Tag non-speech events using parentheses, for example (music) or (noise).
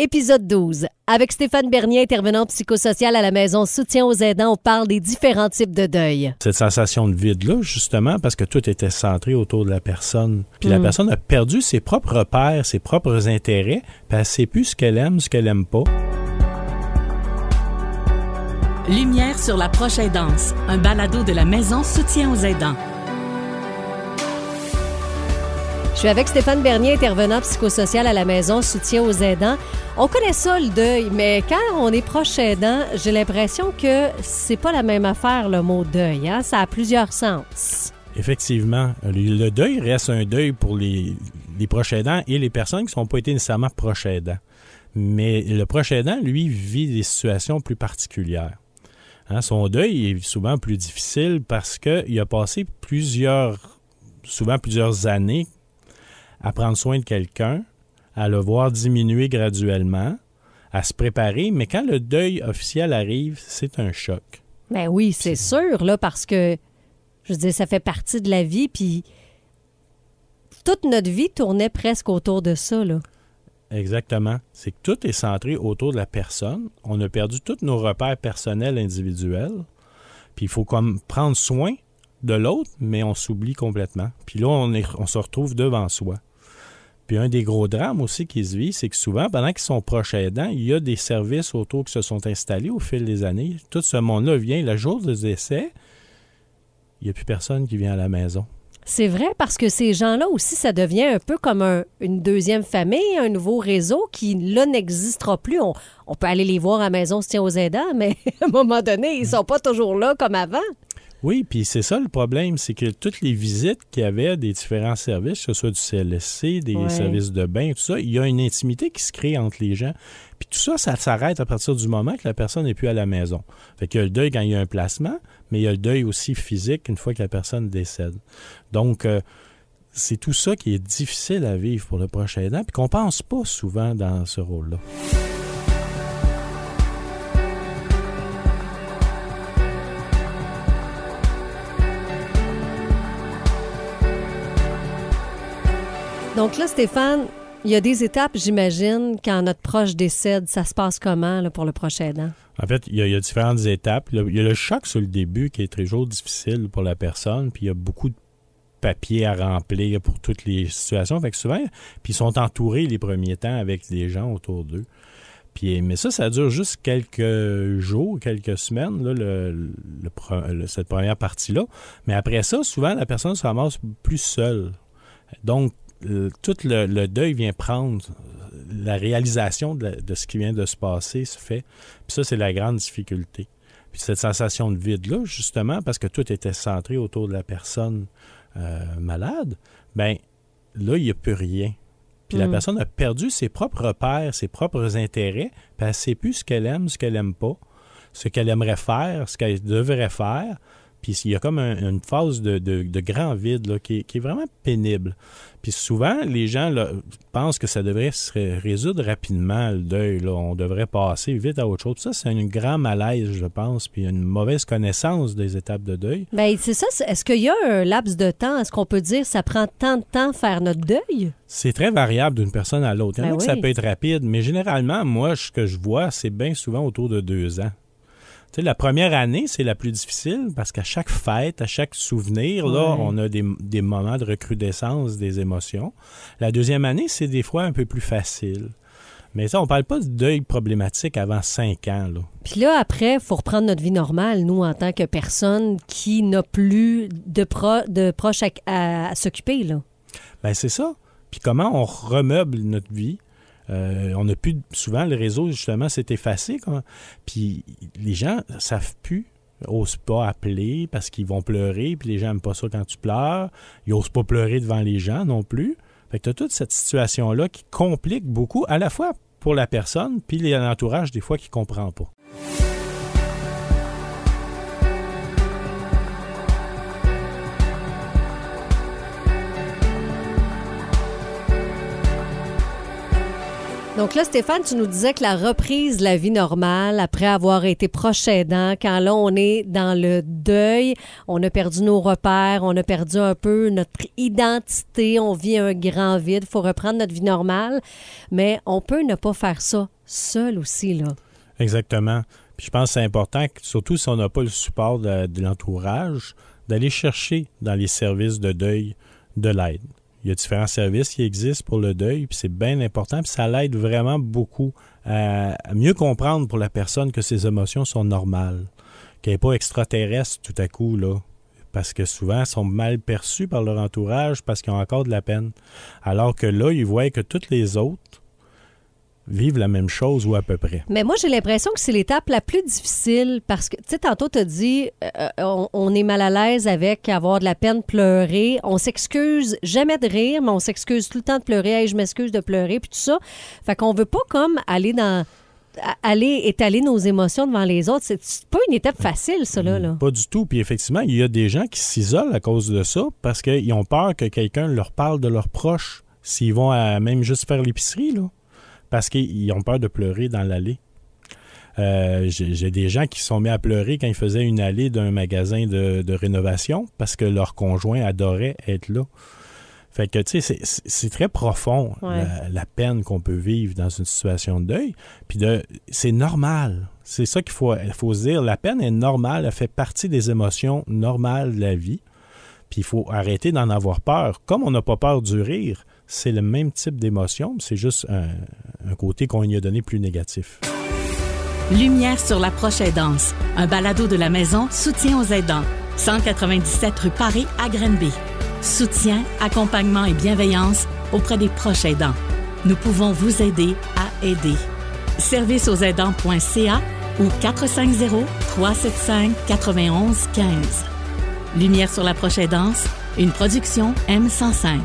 Épisode 12. Avec Stéphane Bernier, intervenant psychosocial à la maison Soutien aux aidants, on parle des différents types de deuil. Cette sensation de vide-là, justement, parce que tout était centré autour de la personne. Puis la personne a perdu ses propres repères, ses propres intérêts, puis elle ne sait plus ce qu'elle aime, ce qu'elle aime pas. Lumière sur la prochaine danse, un balado de la maison Soutien aux aidants. Je suis avec Stéphane Bernier, intervenant psychosocial à la maison Soutien aux aidants. On connaît ça, le deuil, mais quand on est proche aidant, j'ai l'impression que c'est pas la même affaire, le mot deuil. Hein? Ça a plusieurs sens. Effectivement, le deuil reste un deuil pour les, proches aidants et les personnes qui ne sont pas été nécessairement proches aidants. Mais le proche aidant, lui, vit des situations plus particulières. Hein, son deuil est souvent plus difficile parce qu'il a passé plusieurs, souvent plusieurs années à prendre soin de quelqu'un, à le voir diminuer graduellement, à se préparer, mais quand le deuil officiel arrive, c'est un choc. Ben oui, c'est sûr, là, parce que, je veux dire, ça fait partie de la vie, puis toute notre vie tournait presque autour de ça, là. Exactement. C'est que tout est centré autour de la personne. On a perdu tous nos repères personnels individuels. Puis il faut comme prendre soin de l'autre, mais on s'oublie complètement. Puis là, on, on se retrouve devant soi. Puis un des gros drames aussi qui se vit, c'est que souvent, pendant qu'ils sont proches aidants, il y a des services autour qui se sont installés au fil des années. Tout ce monde-là vient, le jour des essais, il n'y a plus personne qui vient à la maison. C'est vrai parce que ces gens-là aussi, ça devient un peu comme une deuxième famille, un nouveau réseau qui, là, n'existera plus. On, on, peut aller les voir à la maison, se tient aux aidants, mais (laughs) à un moment donné, ils ne sont pas toujours là comme avant. Oui, puis c'est ça le problème, c'est que toutes les visites qu'il y avait des différents services, que ce soit du CLSC, des services de bain, tout ça, il y a une intimité qui se crée entre les gens. Puis tout ça, ça s'arrête à partir du moment que la personne n'est plus à la maison. Fait qu'il y a le deuil quand il y a un placement, mais il y a le deuil aussi physique une fois que la personne décède. Donc, euh, c'est tout ça qui est difficile à vivre pour le prochain aidant, puis qu'on pense pas souvent dans ce rôle-là. Donc là, Stéphane, il y a des étapes, j'imagine, quand notre proche décède. Ça se passe comment là, pour le prochain aidant? En fait, il y, a, différentes étapes. Il y a le choc sur le début qui est toujours difficile pour la personne, puis il y a beaucoup de papiers à remplir pour toutes les situations. Fait que souvent, puis ils sont entourés les premiers temps avec des gens autour d'eux. Puis, mais ça, ça dure juste quelques jours, quelques semaines, là, le, cette première partie-là. Mais après ça, souvent, la personne se ramasse plus seule. Donc, tout le, deuil vient prendre la réalisation de, ce qui vient de se passer se fait. Puis ça, c'est la grande difficulté. Puis cette sensation de vide-là, justement, parce que tout était centré autour de la personne euh, malade, ben là, il n'y a plus rien. Puis la mm. personne a perdu ses propres repères, ses propres intérêts, puis elle ne sait plus ce qu'elle aime, ce qu'elle n'aime pas, ce qu'elle aimerait faire, ce qu'elle devrait faire. Puis il y a comme une phase de, grand vide qui, est vraiment pénible. Puis souvent, les gens pensent que ça devrait se résoudre rapidement, le deuil. On devrait passer vite à autre chose. Ça, c'est un grand malaise, je pense, puis une mauvaise connaissance des étapes de deuil. Bien, c'est ça. Est-ce qu'il y a un laps de temps? Est-ce qu'on peut dire que ça prend tant de temps faire notre deuil? C'est très variable d'une personne à l'autre. Il y en a ben que ça peut être rapide, mais généralement, moi, ce que je vois, c'est bien souvent autour de deux ans la première année, c'est la plus difficile parce qu'à chaque fête, à chaque souvenir, là, on a des, moments de recrudescence des émotions. La deuxième année, c'est des fois un peu plus facile. Mais ça, on parle pas de deuil problématique avant cinq ans. Là. Puis là, après, il faut reprendre notre vie normale, nous, en tant que personne qui n'a plus de, pro, de proches à, à s'occuper. Là. Ben, c'est ça. Puis comment on remeuble notre vie? Euh, on a plus souvent le réseau justement s'est effacé. Puis les gens savent plus n'osent pas appeler parce qu'ils vont pleurer, puis les gens n'aiment pas ça quand tu pleures. Ils n'osent pas pleurer devant les gens non plus. Fait que tu as toute cette situation-là qui complique beaucoup, à la fois pour la personne, puis l'entourage, des fois, qui ne comprend pas. Donc là, Stéphane, tu nous disais que la reprise de la vie normale, après avoir été proche aidant, quand là, on est dans le deuil, on a perdu nos repères, on a perdu un peu notre identité, on vit un grand vide, faut reprendre notre vie normale, mais on peut ne pas faire ça seul aussi, là. Exactement. Puis je pense que c'est important, surtout si on n'a pas le support de, de l'entourage, d'aller chercher dans les services de deuil de l'aide. Il y a différents services qui existent pour le deuil, puis c'est bien important, puis ça l'aide vraiment beaucoup à, mieux comprendre pour la personne que ses émotions sont normales, qu'elle n'est pas extraterrestre tout à coup, là. Parce que souvent, elles sont mal perçues par leur entourage parce qu'ils ont encore de la peine. Alors que là, ils voient que toutes les autres vivent la même chose ou à peu près. Mais moi, j'ai l'impression que c'est l'étape la plus difficile parce que, tu sais, tantôt, tu as dit, euh, on, on, est mal à l'aise avec avoir de la peine, pleurer. On s'excuse jamais de rire, mais on s'excuse tout le temps de pleurer. Hey, je m'excuse de pleurer, puis tout ça. Fait qu'on veut pas comme aller dans aller étaler nos émotions devant les autres, c'est pas une étape facile, ça, là. là. Pas du tout. Puis effectivement, il y a des gens qui s'isolent à cause de ça parce qu'ils ont peur que quelqu'un leur parle de leurs proches s'ils vont à même juste faire l'épicerie, là parce qu'ils ont peur de pleurer dans l'allée. Euh, J'ai des gens qui sont mis à pleurer quand ils faisaient une allée d'un magasin de, de, rénovation parce que leur conjoint adorait être là. Fait que, tu sais, c'est très profond, ouais. la, la, peine qu'on peut vivre dans une situation de deuil. Puis de, c'est normal. C'est ça qu'il faut, faut se dire. La peine est normale, elle fait partie des émotions normales de la vie. Puis il faut arrêter d'en avoir peur. Comme on n'a pas peur du rire, c'est le même type d'émotion, c'est juste un, côté qu'on y a donné plus négatif. Lumière sur la proche aidance, un balado de la maison Soutien aux aidants, 197 rue Paris à Grenby. Soutien, accompagnement et bienveillance auprès des proches aidants. Nous pouvons vous aider à aider. Service aux aidants.ca ou 450 375 91 15. Lumière sur la proche aidance, une production M105.